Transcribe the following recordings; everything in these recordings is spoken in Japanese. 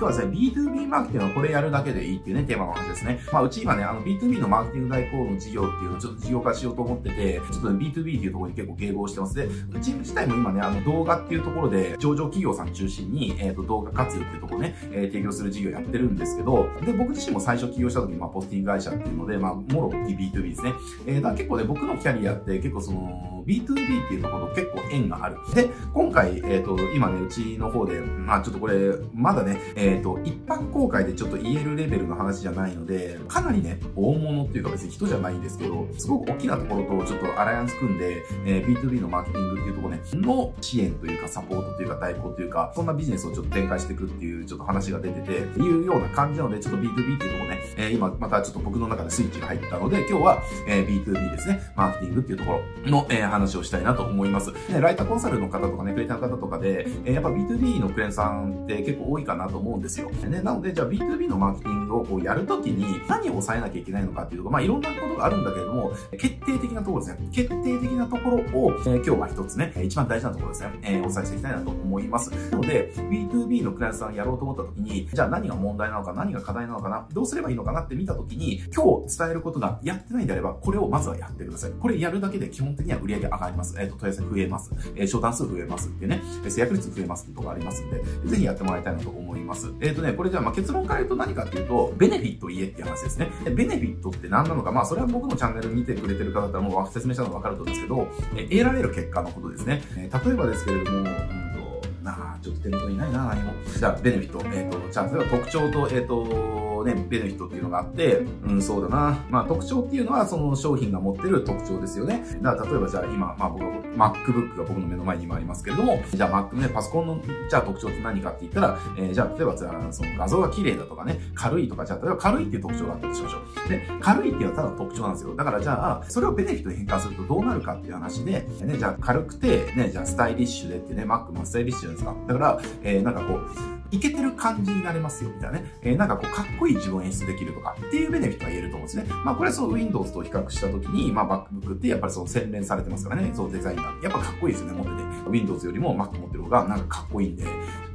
今日はですね、B2B マーケティングはこれやるだけでいいっていうね、テーマの話ですね。まあ、うち今ね、あの B2B のマーケティング代行の事業っていうのをちょっと事業化しようと思ってて、ちょっとね、B2B っていうところに結構迎合してます。で、うち自体も今ね、あの動画っていうところで、上場企業さん中心に、えっ、ー、と、動画活用っていうところね、えー、提供する事業やってるんですけど、で、僕自身も最初起業した時に、まあ、ポスティング会社っていうので、まあ、もろ B2B ですね。えー、だから結構ね、僕のキャリアって結構その、B2B っていうところと結構縁がある。で、今回、えっ、ー、と、今ね、うちの方で、まあちょっとこれ、まだね、えっ、ー、と、一般公開でちょっと言えるレベルの話じゃないので、かなりね、大物っていうか別に人じゃないんですけど、すごく大きなところとちょっとアライアンス組んで、えー、B2B のマーケティングっていうところね、の支援というかサポートというか代行というか、そんなビジネスをちょっと展開していくっていうちょっと話が出てて、いうような感じなので、ちょっと B2B っていうところね、えー、今またちょっと僕の中でスイッチが入ったので、今日は、えー、B2B ですね、マーケティングっていうところの、えー、話話をしたいなと思います。ね、ライターコンサルの方とかね、クリエイターの方とかで、えー、やっぱ B2B のクレーンさんって結構多いかなと思うんですよ。ね、なので、じゃあ B2B のマーケティングをこうやるときに何を抑えなきゃいけないのかっていうと、まあいろんなことがあるんだけれども、決定的なところですね。決定的なところを、えー、今日は一つね、一番大事なところですね、えー、お伝えしていきたいなと思います。なので、B2B のクライアントさんやろうと思ったときに、じゃあ何が問題なのか、何が課題なのかな、どうすればいいのかなって見たときに、今日伝えることがやってないんであれば、これをまずはやってください。これやるだけで基本的には売り上げ上がります。えっ、ー、と、問い合わせ増えます。えー、商談数増えますってね、制約率増えますってとこありますんで、ぜひやってもらいたいなと思います。えっ、ー、とね、これじゃあまあ結論から言うと何かっていうと、ベネフィット言えっていう話ですね。ベネフィットって何なのか、まあそれは僕のチャンネル見てくれてる方だったらもう説明したのがわかると思うんですけど、え得られる結果のことですね。え例えばですけれども、うんと、なあ、ちょっと手元にないな、何も。じゃあ、ベネフィット。えっ、ー、と、じゃあ、例えば特徴と、えっ、ー、と、ね、ベネフィットっていうのがあって、うん、そうだな。まあ特徴っていうのはその商品が持ってる特徴ですよね。だから例えばじゃあ今、まあ僕は MacBook が僕の目の前に今ありますけれども、じゃあ Mac ね、パソコンの、じゃあ特徴って何かって言ったら、えー、じゃあ例えばじゃあその画像が綺麗だとかね、軽いとか、じゃあ例えば軽いっていう特徴があったとしましょう。で、軽いっていうのはただの特徴なんですよ。だからじゃあ、それをベネフィットに変換するとどうなるかっていう話で、ね、じゃあ軽くて、ね、じゃあスタイリッシュでってね、Mac もスタイリッシュじゃないですか。だから、えー、なんかこう、いけてる感じになれますよ、みたいなね。えー、なんかこう、かっこいい自分を演出できるとか、っていうベネフィットが言えると思うんですね。まあ、これはそう Windows と比較したときに、まあ、MacBook ってやっぱりその洗練されてますからね、そうデザインが。やっぱかっこいいですよね、持ってて。Windows よりも Mac 持ってる方がなんかかっこいいんで、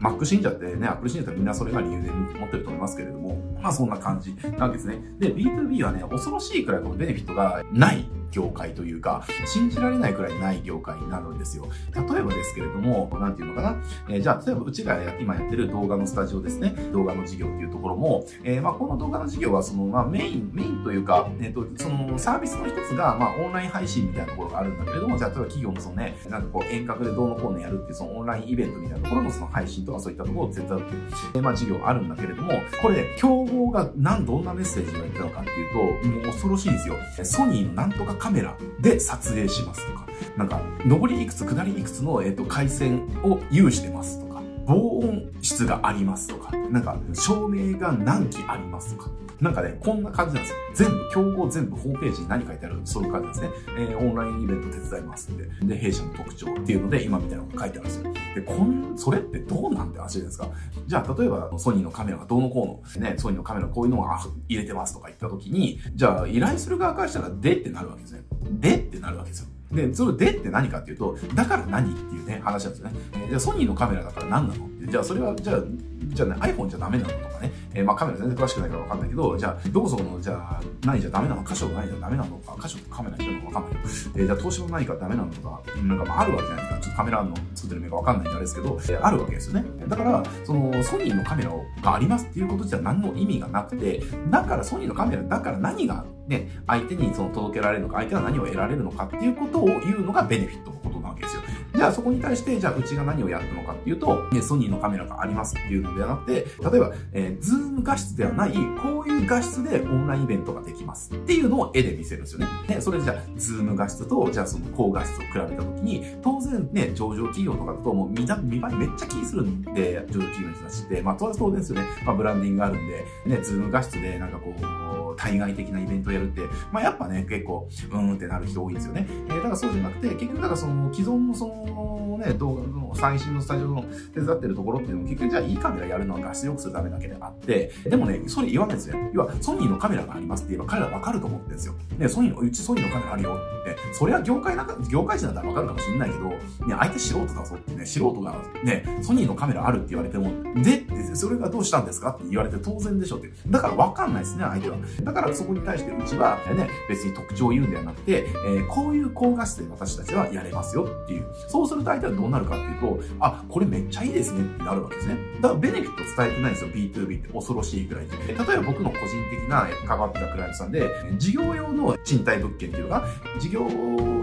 Mac 信者ってね、Apple 信者ってみんなそれが理由で持ってると思いますけれども、まあそんな感じなんですね。で、B2B はね、恐ろしいくらいこのベネフィットがない業界というか、信じられないくらいない業界になるんですよ。例えばですけれども、なんていうのかな？えー、じゃあ、例えばうちが今やってる動画のスタジオですね。動画の事業っていうところも、えー、まあこの動画の事業はその、まあメイン、メインというか、えっ、ー、と、そのサービスの一つが、まあオンライン配信みたいなところがあるんだけれども、じゃあ例えば企業のそのね、なんかこう遠隔でどうのこうのやるっていうそのオンラインイベントみたいなところのその配信とかそういったところを手伝うっていう、えー、まあ事業あるんだけれども、これ、ね、競合が何、どんなメッセージを言ったのかっていうと、もう恐ろしいんですよ。ソニーのなんとかカメラで撮影しますとか、なんか、上りいくつ、下りいくつの、えっ、ー、と、回線を有してますとか、防音室がありますとか、なんか、照明が何機ありますとか、なんかね、こんな感じなんですよ。全部、競合全部ホームページに何書いてあるそういう感じですね。えー、オンラインイベント手伝いますって。で、弊社の特徴っていうので、今みたいなのが書いてあるんですよ。で、こん、それってどうなんて話ですか？じゃあ、例えば、ソニーのカメラがどうのこうの、ね、ソニーのカメラこういうのを入れてますとか言った時に、じゃあ、依頼する側からしたら、でってなるわけですね。でってなるわけですよ。で、それでって何かっていうと、だから何っていうね、話なんですよね。え、じゃあソニーのカメラだから何なの？じゃあそれは、じゃあ、じゃあね、iPhone じゃダメなのとかね、えー、まあカメラ全然詳しくないからわかんないけど、じゃあ、どこそこの、じゃあ、何じゃダメなの？箇所がないじゃダメなのか、箇所とカメラにいるのかわかんないけど、えー、じゃあ投資も何かダメなのか、なんかまああるわけじゃないですか。ちょっとカメラの作ってる目がわかんないんであれですけど、えー、あるわけですよね。だから、その、ソニーのカメラがありますっていうことじゃ何の意味がなくて、だからソニーのカメラだから何がね、相手にその届けられるのか、相手は何を得られるのかっていうことを言うのがベネフィットのことなわけですよ。じゃあそこに対して、じゃあうちが何をやったのかっていうと、ね、ソニーのカメラがありますっていうのではなくて、例えば、えー、 Zoom画質ではない、こういう画質でオンラインイベントができますっていうのを絵で見せるんですよね。で、それじゃあ、 Zoom画質と、じゃあその高画質を比べたときに、当然ね、上場企業とかだともう見た、見栄えめっちゃ気にするんで、上場企業の人たちって、まあ当然ですよね。まあブランディングがあるんで、ね、 Zoom画質でなんかこう、対外的なイベントをやるって、まあ、やっぱね、結構、うーんってなる人多いんですよね。えー、だからそうじゃなくて、結局、だからその、既存のその、mo ね、動画の最新のスタジオの手伝ってるところっていうのも、結局じゃあいいカメラやるのは画質良くするためだけであって、でもね、それ言わないですよ。要は、ソニーのカメラがありますって言えば彼らわかると思ってるんですよ。ね、ソニーの、うちソニーのカメラあるよって、それは業界なんか、業界人だったらわかるかもしれないけど、ね、相手素人だぞってね、素人がね、ソニーのカメラあるって言われても、でってそれがどうしたんですかって言われて当然でしょって。だからわかんないですね、相手は。だからそこに対してうちは、ね、別に特徴を言うんではなくて、えー、こういう高画質で私たちはやれますよっていう。そうすると相手はどうなるかっていうと、あ、これめっちゃいいですねってなるわけですね。だからベネフィット伝えてないんですよ、B2B って恐ろしいくらいで。例えば僕の個人的な関わってたクライアントさんで、事業用の賃貸物件っていうのが、事業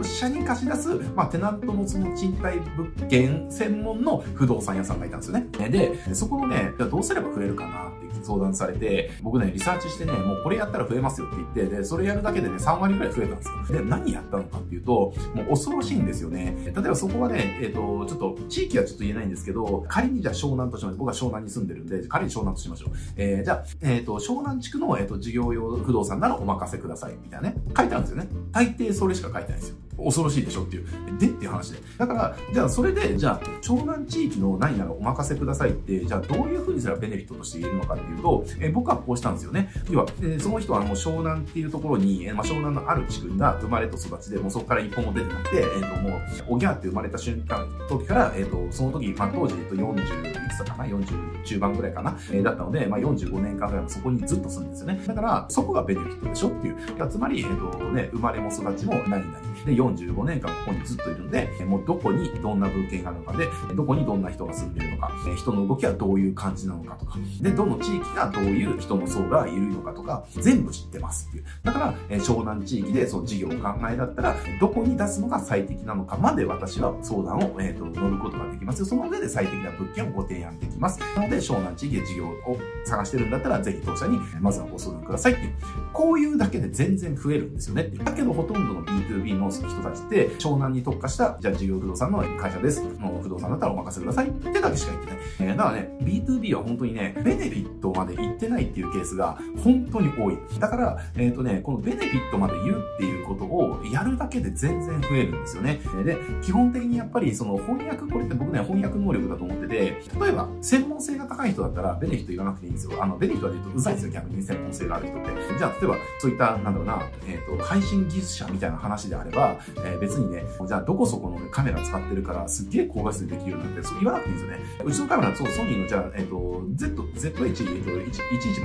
者に貸し出す、まあ、テナントのその賃貸物件専門の不動産屋さんがいたんですよね。で、そこのね、どうすれば増えるかな相談されて、僕ね、リサーチしてね、もうこれやったら増えますよって言って、で、それやるだけでね、3割ぐらい増えたんですよ。で、何やったのかっていうと、もう恐ろしいんですよね。例えばそこはね、えっ、ー、と、ちょっと、地域はちょっと言えないんですけど、仮にじゃあ湘南としましょう。僕は湘南に住んでるんで、仮に湘南としましょう。えー、じゃあ、えっ、ー、と、湘南地区の、えっ、と、事業用不動産ならお任せください、みたいなね。書いてあるんですよね。大抵それしか書いてないんですよ。恐ろしいでしょっていう。でっていう話で。だから、じゃあそれで、じゃあ、湘南地域の何ならお任せくださいって、じゃあどういうふうにすればベネフィットとして言えるのかっていうと、え僕はこうしたんですよね。要は、えその人はもう湘南っていうところに、えまあ、湘南のある地区が生まれと育ちで、もうそこから一歩も出てなくて、えっ、ー、と、もう、おぎゃーって生まれた瞬間、時から、えっ、ー、と、その時、まあ、当時、えっと、40いくつかな ?40 中盤ぐらいかな、えー、だったので、まあ、45年間ぐらいそこにずっと住んでるんですよね。だから、そこがベネフィットでしょっていう。つまり、えっ、とね、生まれも育ちも何々。で、45年間ここにずっといるんで、もうどこにどんな物件があるのかで、どこにどんな人が住んでるのか、人の動きはどういう感じなのかとか、で、どの地域がどういう人の層がいるのかとか、全部知ってますっていう。だから、え湘南地域でそう事業を考えだったら、どこに出すのが最適なのかまで私は相談を、えーと、乗ることができますよ。その上で最適な物件をご提案できます。なので、湘南地域で事業を探してるんだったら、ぜひ当社にまずはご相談くださいっていう。こういうだけで全然増えるんですよね。だけど、ほとんどの B2B の人たちって、湘南に特化した、じゃあ事業不動産の会社です。の不動産だったらお任せくださいってだけしか言ってない。えー、だからね、B2B は本当にね、ベネフィットまで行ってないっていうケースが本当に多い。だから、えっ、ー、とね、このベネフィットまで言うっていうことをやるだけで全然増えるんですよね。で、基本的にやっぱりその翻訳、これって僕ね、翻訳能力だと思ってて、例えば、専門性が高い人だったらベネフィット言わなくていいんですよ。あの、ベネフィットは言うとうざいですよ、逆に専門性がある人って。じゃあ、例えば、そういった、なんだろうな、えっ、ー、と、配信技術者みたいな話であれば、えー、別にね、じゃあ、どこそこのカメラ使ってるから、すっげえ高画質でできるようになって、そう言わなくていいんですよね。うちのカメラ、そう、ソニーの、じゃあ、えっ、ー、と、Z、ZH、えっ、と、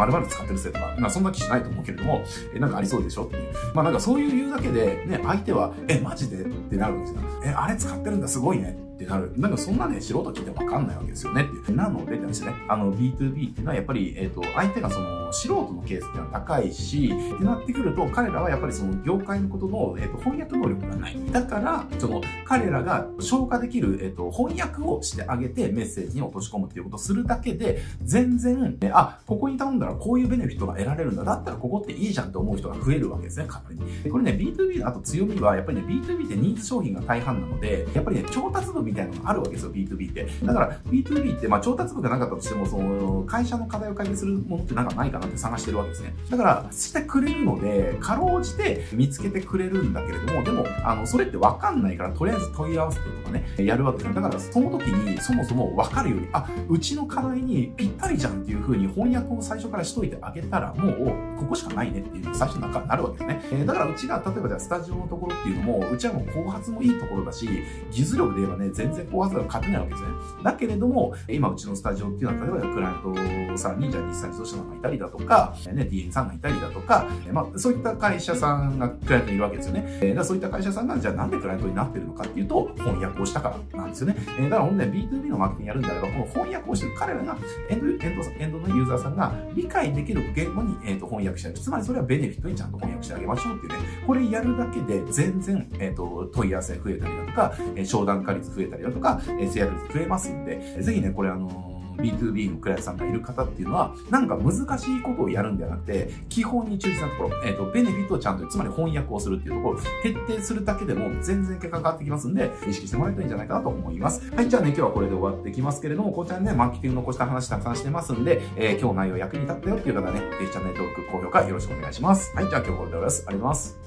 1100使ってるせいとか、まあ、そんな機種ないと思うけれども、え、なんかありそうでしょっていう。まあ、なんかそういう言うだけで、ね、相手は、え、マジでってなるんですよ。え、あれ使ってるんだ、すごいね。ってなる。なんかそんなね、素人聞いてわかんないわけですよねっていう。なのでですね、あの B2B っていうのはやっぱり、えっ、ー、と、相手がその素人のケースっていうのは高いし、ってなってくると、彼らはやっぱりその業界のことの、えっ、ー、と、翻訳能力がない。だから、その、彼らが消化できる、えっ、ー、と、翻訳をしてあげてメッセージに落とし込むっていうことをするだけで、全然、えあ、ここに頼んだらこういうベネフィットが得られるんだ。だったらここっていいじゃんって思う人が増えるわけですね、勝手に。これね、B2B のあと強みは、やっぱりね、B2B ってニーズ商品が大半なので、やっぱりね、調達部みたいなのがあるわけですよ。B2B って。だから、B2B って、まあ、調達部がなかったとしても、その、会社の課題を解決するものってなんかないかなって探してるわけですね。だから、してくれるので、かろうじて見つけてくれるんだけれども、でも、あの、それってわかんないから、とりあえず問い合わせてとかね、やるわけですね。だから、その時に、そもそもわかるように、あ、うちの課題にぴったりじゃんっていう風に翻訳を最初からしといてあげたら、もう、ここしかないねっていう最初の中になるわけですね。えー、だから、うちが、例えばじゃあ、スタジオのところっていうのも、うちはもう後発もいいところだし、技術力で言えばね、全然後発が勝てないわけですね。だけれども、今うちのスタジオっていうのは、例えばクライアントさんに、じゃあ日産自動車さんがいたりだとか、ね、DN さんがいたりだとか、まあ、そういった会社さんがクライアントにいるわけですよね。えー、そういった会社さんが、じゃあなんでクライアントになってるのかっていうと、翻訳をしたからなんですよね。えー、だから本当に B2B のマーケティングやるんであれば、この翻訳をしてる彼らが、エンド、エンド、エンドのユーザーさんが理解できる言語に、えー、と翻訳してあげる。つまりそれはベネフィットにちゃんと翻訳してあげましょうっていうね。これやるだけで全然、えっ、ー、と、問い合わせ増えたりだとか、え、商談化率増えたりだとか、えー、制約率増えますんで、ぜひね、これあの B2B のクライアントさんがいる方っていうのは、なんか難しいことをやるんではなくて、基本に忠実なところ、えっ、ー、と、ベネフィットをちゃんと、つまり翻訳をするっていうところ、徹底するだけでも全然結果変わってきますんで、意識してもらえたらいいんじゃないかなと思います。はい、じゃあね、今日はこれで終わってきますけれども、こちらね、マーケティングのこうした話たくさんしてますんで、えー、今日内容役に立ったよっていう方はね、ぜひチャンネル登録、高評価よろしくお願いします。はい、じゃあ今日これで終わります。ありがとうございます。